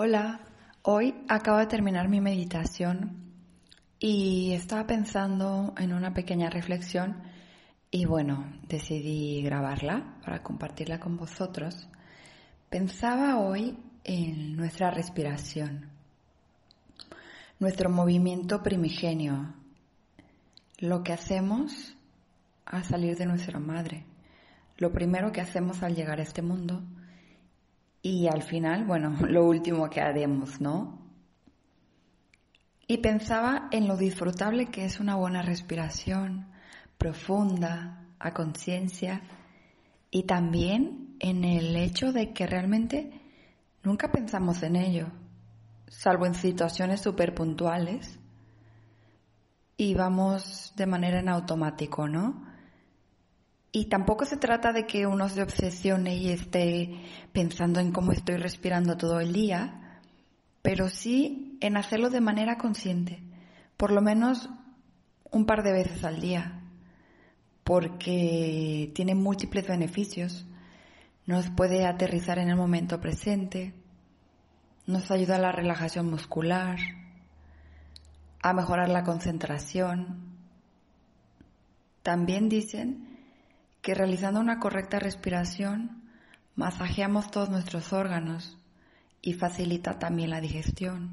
Hola, hoy acabo de terminar mi meditación y estaba pensando en una pequeña reflexión y bueno, decidí grabarla para compartirla con vosotros. Pensaba hoy en nuestra respiración, nuestro movimiento primigenio, lo que hacemos al salir de nuestra madre, lo primero que hacemos al llegar a este mundo y al final, bueno, lo último que haremos, ¿no? Y pensaba en lo disfrutable que es una buena respiración profunda, a conciencia, y también en el hecho de que realmente nunca pensamos en ello, salvo en situaciones súper puntuales, y vamos de manera en automático, ¿no? Y tampoco se trata de que uno se obsesione y esté pensando en cómo estoy respirando todo el día, pero sí en hacerlo de manera consciente, por lo menos un par de veces al día, porque tiene múltiples beneficios. Nos puede aterrizar en el momento presente, nos ayuda a la relajación muscular, a mejorar la concentración. También dicen que realizando una correcta respiración masajeamos todos nuestros órganos y facilita también la digestión.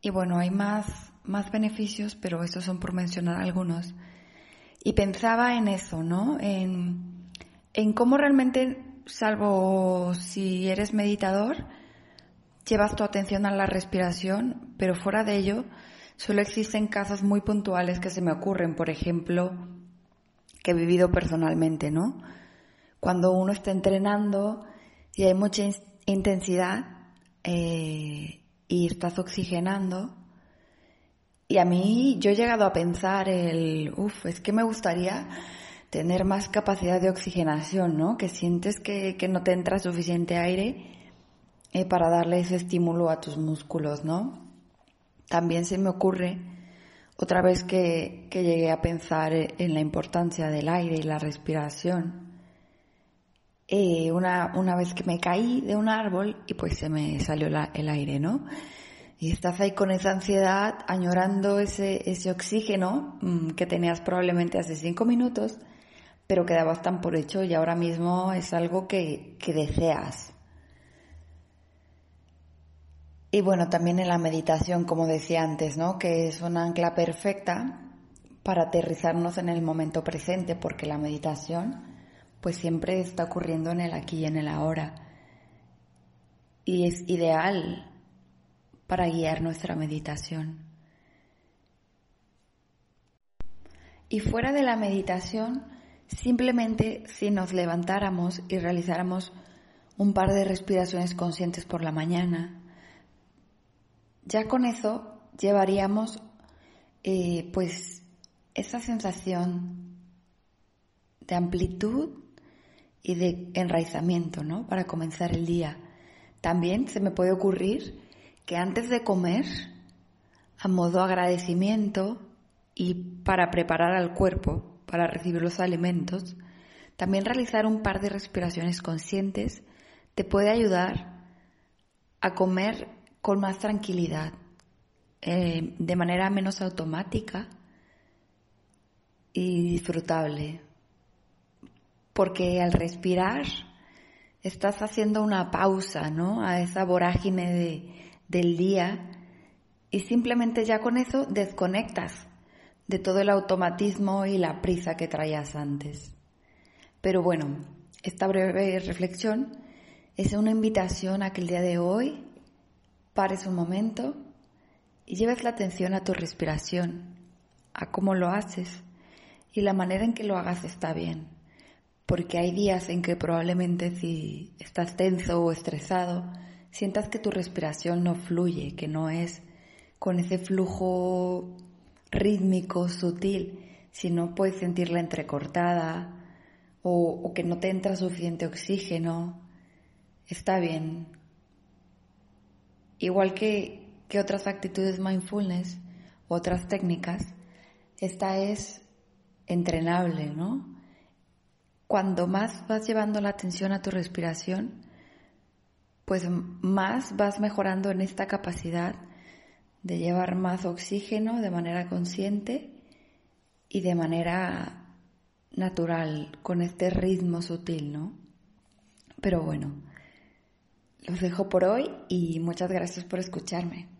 Y bueno, hay más, más beneficios, pero estos son por mencionar algunos. Y pensaba en eso, ¿no? En, en cómo realmente, salvo si eres meditador, llevas tu atención a la respiración, pero fuera de ello, Solo existen casos muy puntuales que se me ocurren, por ejemplo, que he vivido personalmente, ¿no? Cuando uno está entrenando y hay mucha intensidad eh, y estás oxigenando, y a mí yo he llegado a pensar el, uff, es que me gustaría tener más capacidad de oxigenación, ¿no? Que sientes que, no te entra suficiente aire eh, para darle ese estímulo a tus músculos, ¿no? También se me ocurre otra vez que, llegué a pensar en la importancia del aire y la respiración. Eh, una, una, vez que me caí de un árbol y pues se me salió el aire, ¿no? Y estás ahí con esa ansiedad, añorando ese, ese oxígeno mm, que tenías probablemente hace cinco minutos, pero que dabas tan por hecho y ahora mismo es algo que, que deseas. Y bueno, también en la meditación, como decía antes, ¿no? Que es una ancla perfecta para aterrizarnos en el momento presente, porque la meditación pues siempre está ocurriendo en el aquí y en el ahora. Y es ideal para guiar nuestra meditación. Y fuera de la meditación, simplemente si nos levantáramos y realizáramos un par de respiraciones conscientes por la mañana, ya con eso llevaríamos eh, pues esa sensación de amplitud y de enraizamiento, ¿no? Para comenzar el día. También se me puede ocurrir que antes de comer, a modo agradecimiento y para preparar al cuerpo para recibir los alimentos, también realizar un par de respiraciones conscientes te puede ayudar a comer con más tranquilidad, eh, de manera menos automática y disfrutable. Porque al respirar estás haciendo una pausa, ¿no? A esa vorágine del día y simplemente ya con eso desconectas de todo el automatismo y la prisa que traías antes. Pero bueno, esta breve reflexión es una invitación a que el día de hoy pares un momento y lleves la atención a tu respiración, a cómo lo haces y la manera en que lo hagas está bien. Porque hay días en que probablemente si estás tenso o estresado, sientas que tu respiración no fluye, que no es con ese flujo rítmico, sutil, sino puedes sentirla entrecortada o que no te entra suficiente oxígeno. Está bien, Igual que, otras actitudes mindfulness, otras técnicas, esta es entrenable, ¿no? Cuando más vas llevando la atención a tu respiración, pues más vas mejorando en esta capacidad de llevar más oxígeno de manera consciente y de manera natural, con este ritmo sutil, ¿no? Pero bueno, los dejo por hoy y muchas gracias por escucharme.